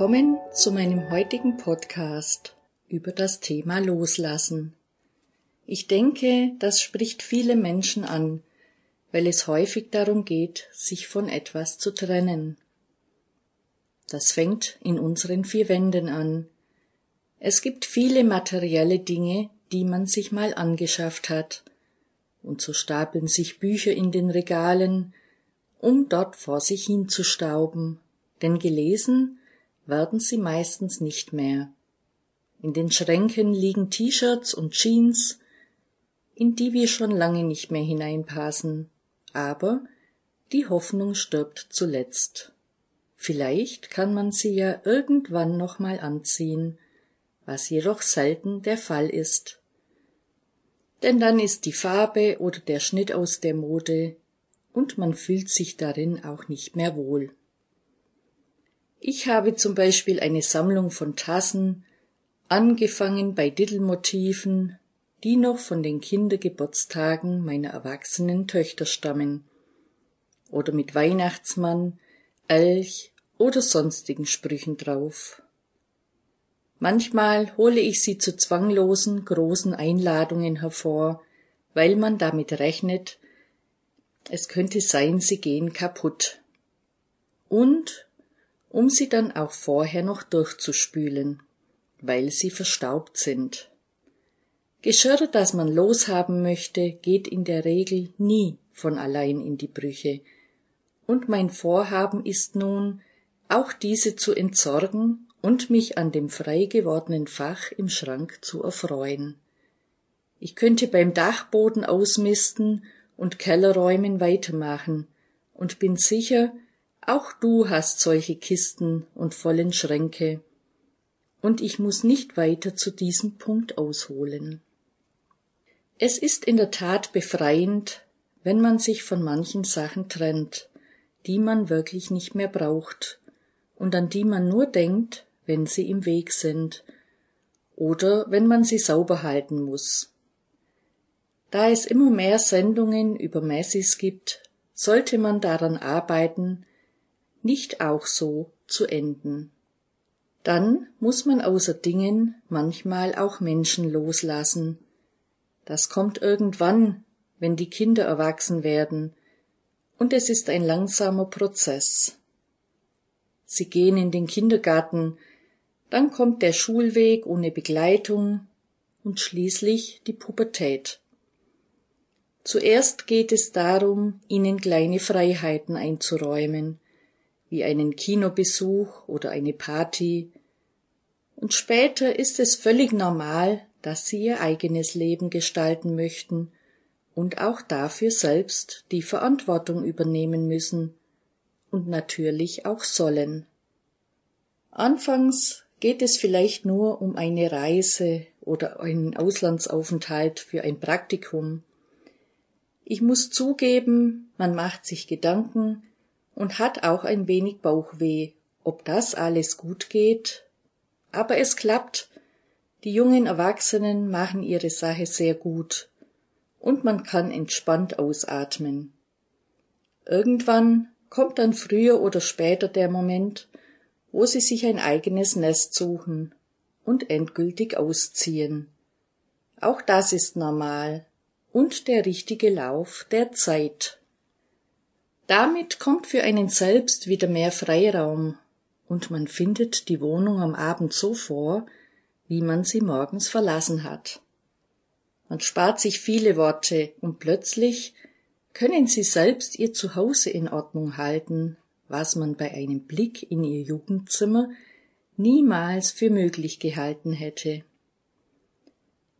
Willkommen zu meinem heutigen Podcast über das Thema Loslassen. Ich denke, das spricht viele Menschen an, weil es häufig darum geht, sich von etwas zu trennen. Das fängt in unseren vier Wänden an. Es gibt viele materielle Dinge, die man sich mal angeschafft hat, und so stapeln sich Bücher in den Regalen, um dort vor sich hinzustauben, denn gelesen werden sie meistens nicht mehr. In den Schränken liegen T-Shirts und Jeans, in die wir schon lange nicht mehr hineinpassen, aber die Hoffnung stirbt zuletzt. Vielleicht kann man sie ja irgendwann noch mal anziehen, was jedoch selten der Fall ist. Denn dann ist die Farbe oder der Schnitt aus der Mode und man fühlt sich darin auch nicht mehr wohl. Ich habe zum Beispiel eine Sammlung von Tassen, angefangen bei Diddelmotiven, die noch von den Kindergeburtstagen meiner erwachsenen Töchter stammen, oder mit Weihnachtsmann, Elch oder sonstigen Sprüchen drauf. Manchmal hole ich sie zu zwanglosen, großen Einladungen hervor, weil man damit rechnet, es könnte sein, sie gehen kaputt. Und um sie dann auch vorher noch durchzuspülen, weil sie verstaubt sind. Geschirr, das man loshaben möchte, geht in der Regel nie von allein in die Brüche, und mein Vorhaben ist nun, auch diese zu entsorgen und mich an dem frei gewordenen Fach im Schrank zu erfreuen. Ich könnte beim Dachboden ausmisten und Kellerräumen weitermachen und bin sicher, auch du hast solche Kisten und vollen Schränke, und ich muss nicht weiter zu diesem Punkt ausholen. Es ist in der Tat befreiend, wenn man sich von manchen Sachen trennt, die man wirklich nicht mehr braucht und an die man nur denkt, wenn sie im Weg sind oder wenn man sie sauber halten muss. Da es immer mehr Sendungen über Messis gibt, sollte man daran arbeiten, nicht auch so zu enden. Dann muss man außer Dingen manchmal auch Menschen loslassen. Das kommt irgendwann, wenn die Kinder erwachsen werden, und es ist ein langsamer Prozess. Sie gehen in den Kindergarten, dann kommt der Schulweg ohne Begleitung und schließlich die Pubertät. Zuerst geht es darum, ihnen kleine Freiheiten einzuräumen, wie einen Kinobesuch oder eine Party, und später ist es völlig normal, dass sie ihr eigenes Leben gestalten möchten und auch dafür selbst die Verantwortung übernehmen müssen und natürlich auch sollen. Anfangs geht es vielleicht nur um eine Reise oder einen Auslandsaufenthalt für ein Praktikum. Ich muss zugeben, man macht sich Gedanken, und hat auch ein wenig Bauchweh, ob das alles gut geht. Aber es klappt. Die jungen Erwachsenen machen ihre Sache sehr gut und man kann entspannt ausatmen. Irgendwann kommt dann früher oder später der Moment, wo sie sich ein eigenes Nest suchen und endgültig ausziehen. Auch das ist normal und der richtige Lauf der Zeit. Damit kommt für einen selbst wieder mehr Freiraum und man findet die Wohnung am Abend so vor, wie man sie morgens verlassen hat. Man spart sich viele Worte und plötzlich können sie selbst ihr Zuhause in Ordnung halten, was man bei einem Blick in ihr Jugendzimmer niemals für möglich gehalten hätte.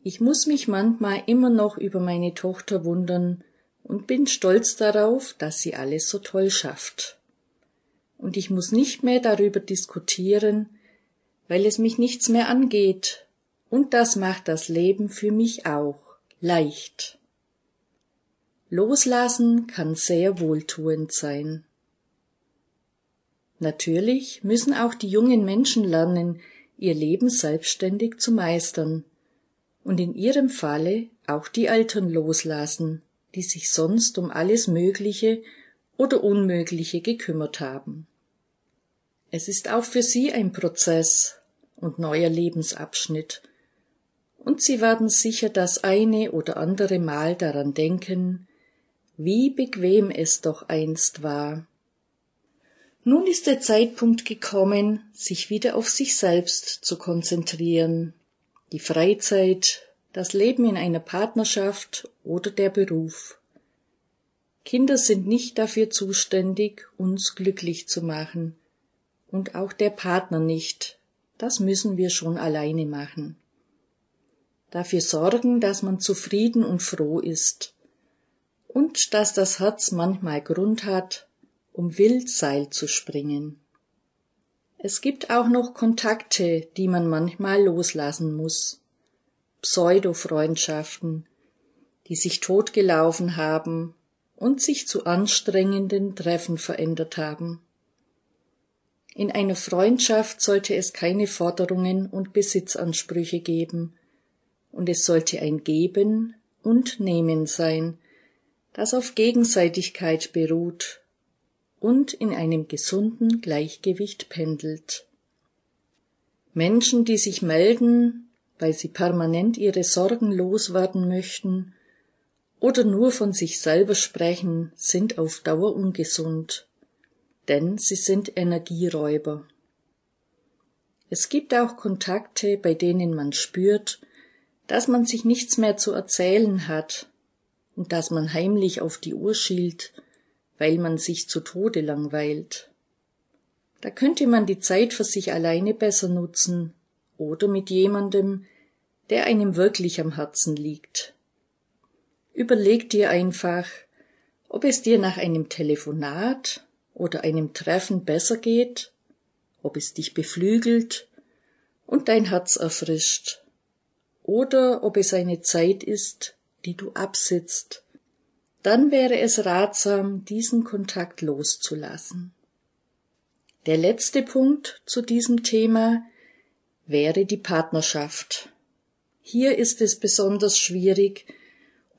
Ich muss mich manchmal immer noch über meine Tochter wundern, und bin stolz darauf, dass sie alles so toll schafft. Und ich muss nicht mehr darüber diskutieren, weil es mich nichts mehr angeht, und das macht das Leben für mich auch leicht. Loslassen kann sehr wohltuend sein. Natürlich müssen auch die jungen Menschen lernen, ihr Leben selbstständig zu meistern und in ihrem Falle auch die Eltern loslassen, die sich sonst um alles Mögliche oder Unmögliche gekümmert haben. Es ist auch für sie ein Prozess und neuer Lebensabschnitt, und sie werden sicher das eine oder andere Mal daran denken, wie bequem es doch einst war. Nun ist der Zeitpunkt gekommen, sich wieder auf sich selbst zu konzentrieren, die Freizeit, das Leben in einer Partnerschaft oder der Beruf. Kinder sind nicht dafür zuständig, uns glücklich zu machen, und auch der Partner nicht, das müssen wir schon alleine machen. Dafür sorgen, dass man zufrieden und froh ist, und dass das Herz manchmal Grund hat, um Wildseil zu springen. Es gibt auch noch Kontakte, die man manchmal loslassen muss. Pseudo-Freundschaften, die sich totgelaufen haben und sich zu anstrengenden Treffen verändert haben. In einer Freundschaft sollte es keine Forderungen und Besitzansprüche geben, und es sollte ein Geben und Nehmen sein, das auf Gegenseitigkeit beruht und in einem gesunden Gleichgewicht pendelt. Menschen, die sich melden, weil sie permanent ihre Sorgen loswerden möchten oder nur von sich selber sprechen, sind auf Dauer ungesund, denn sie sind Energieräuber. Es gibt auch Kontakte, bei denen man spürt, dass man sich nichts mehr zu erzählen hat und dass man heimlich auf die Uhr schielt, weil man sich zu Tode langweilt. Da könnte man die Zeit für sich alleine besser nutzen oder mit jemandem, der einem wirklich am Herzen liegt. Überleg dir einfach, ob es dir nach einem Telefonat oder einem Treffen besser geht, ob es dich beflügelt und dein Herz erfrischt oder ob es eine Zeit ist, die du absitzt, dann wäre es ratsam, diesen Kontakt loszulassen. Der letzte Punkt zu diesem Thema wäre die Partnerschaft. Hier ist es besonders schwierig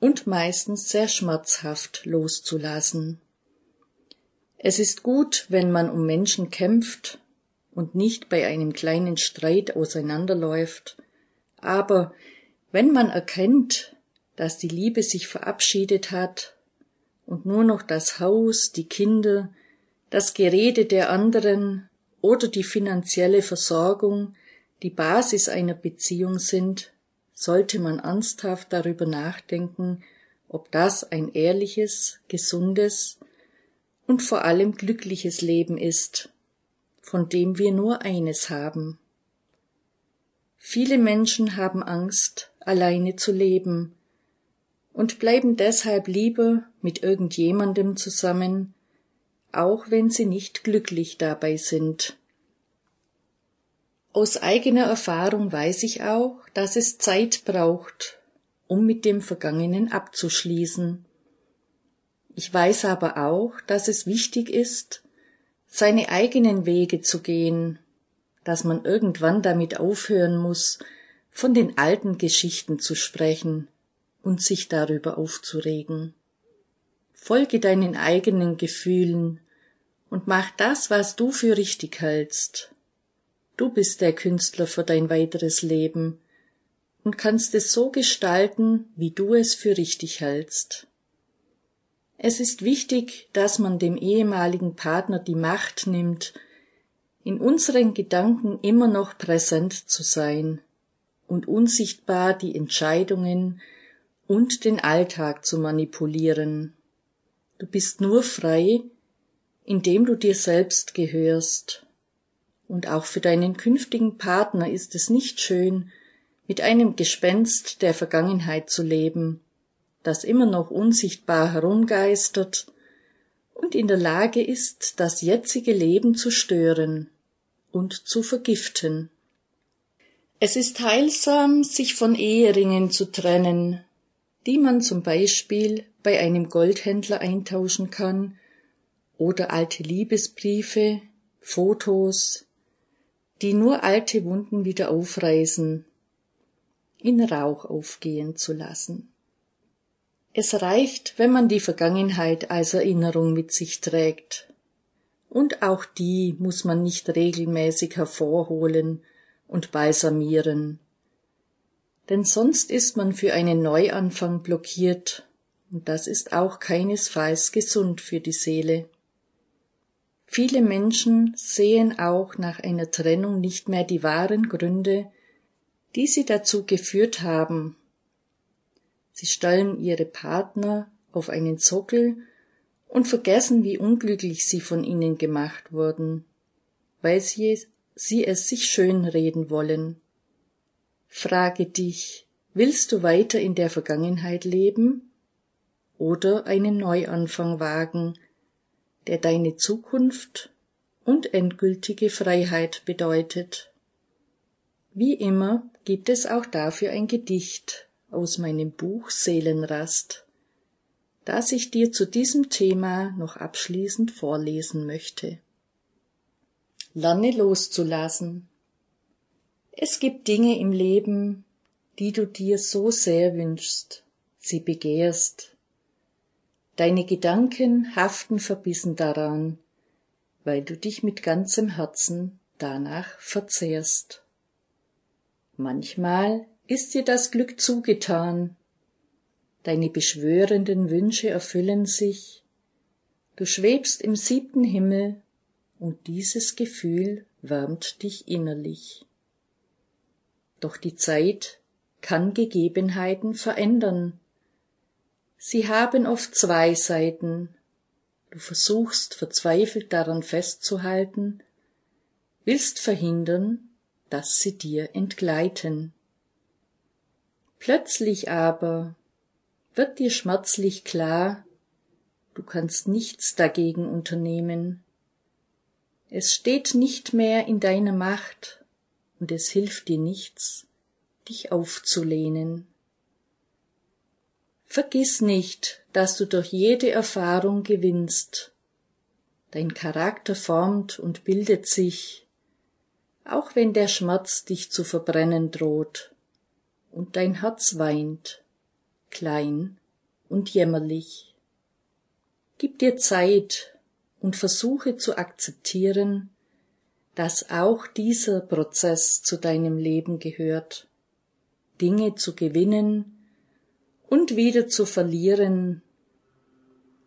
und meistens sehr schmerzhaft loszulassen. Es ist gut, wenn man um Menschen kämpft und nicht bei einem kleinen Streit auseinanderläuft, aber wenn man erkennt, dass die Liebe sich verabschiedet hat und nur noch das Haus, die Kinder, das Gerede der anderen oder die finanzielle Versorgung die Basis einer Beziehung sind, sollte man ernsthaft darüber nachdenken, ob das ein ehrliches, gesundes und vor allem glückliches Leben ist, von dem wir nur eines haben, Viele Menschen haben Angst, alleine zu leben und bleiben deshalb lieber mit irgendjemandem zusammen, auch wenn sie nicht glücklich dabei sind. Aus eigener Erfahrung weiß ich auch, dass es Zeit braucht, um mit dem Vergangenen abzuschließen. Ich weiß aber auch, dass es wichtig ist, seine eigenen Wege zu gehen dass man irgendwann damit aufhören muss, von den alten Geschichten zu sprechen und sich darüber aufzuregen. Folge deinen eigenen Gefühlen und mach das, was du für richtig hältst. Du bist der Künstler für dein weiteres Leben und kannst es so gestalten, wie du es für richtig hältst. Es ist wichtig, dass man dem ehemaligen Partner die Macht nimmt, in unseren Gedanken immer noch präsent zu sein und unsichtbar die Entscheidungen und den Alltag zu manipulieren. Du bist nur frei, indem du dir selbst gehörst. Und auch für deinen künftigen Partner ist es nicht schön, mit einem Gespenst der Vergangenheit zu leben, das immer noch unsichtbar herumgeistert und in der Lage ist, das jetzige Leben zu stören und zu vergiften. Es ist heilsam, sich von Eheringen zu trennen, die man zum Beispiel bei einem Goldhändler eintauschen kann, oder alte Liebesbriefe, Fotos, die nur alte Wunden wieder aufreißen, in Rauch aufgehen zu lassen. Es reicht, wenn man die Vergangenheit als Erinnerung mit sich trägt und auch die muss man nicht regelmäßig hervorholen und balsamieren. Denn sonst ist man für einen Neuanfang blockiert, und das ist auch keinesfalls gesund für die Seele. Viele Menschen sehen auch nach einer Trennung nicht mehr die wahren Gründe, die sie dazu geführt haben. Sie stellen ihre Partner auf einen Sockel und vergessen, wie unglücklich sie von ihnen gemacht wurden, weil sie, sie es sich schönreden wollen. Frage dich, willst du weiter in der Vergangenheit leben oder einen Neuanfang wagen, der deine Zukunft und endgültige Freiheit bedeutet. Wie immer gibt es auch dafür ein Gedicht aus meinem Buch Seelenrast, das ich dir zu diesem Thema noch abschließend vorlesen möchte. Lerne loszulassen. Es gibt Dinge im Leben, die du dir so sehr wünschst, sie begehrst, Deine Gedanken haften verbissen daran, weil du dich mit ganzem Herzen danach verzehrst. Manchmal ist dir das Glück zugetan, deine beschwörenden Wünsche erfüllen sich, du schwebst im siebten Himmel und dieses Gefühl wärmt dich innerlich. Doch die Zeit kann Gegebenheiten verändern, Sie haben oft zwei Seiten. Du versuchst verzweifelt daran festzuhalten, willst verhindern, dass sie dir entgleiten. Plötzlich aber wird dir schmerzlich klar, du kannst nichts dagegen unternehmen. Es steht nicht mehr in deiner Macht und es hilft dir nichts, dich aufzulehnen. Vergiss nicht, dass du durch jede Erfahrung gewinnst. Dein Charakter formt und bildet sich, auch wenn der Schmerz dich zu verbrennen droht und dein Herz weint, klein und jämmerlich. Gib dir Zeit und versuche zu akzeptieren, dass auch dieser Prozess zu deinem Leben gehört, Dinge zu gewinnen, und wieder zu verlieren.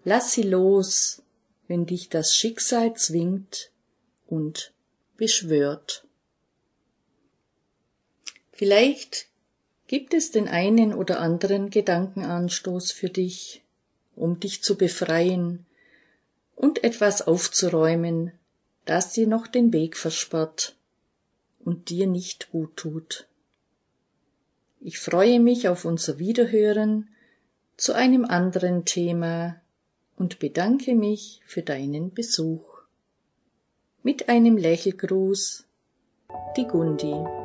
Lass sie los, wenn dich das Schicksal zwingt und beschwört. Vielleicht gibt es den einen oder anderen Gedankenanstoß für dich, um dich zu befreien und etwas aufzuräumen, das dir noch den Weg versperrt und dir nicht gut tut. Ich freue mich auf unser Wiederhören zu einem anderen Thema und bedanke mich für deinen Besuch. Mit einem Lächelgruß, die Gundi.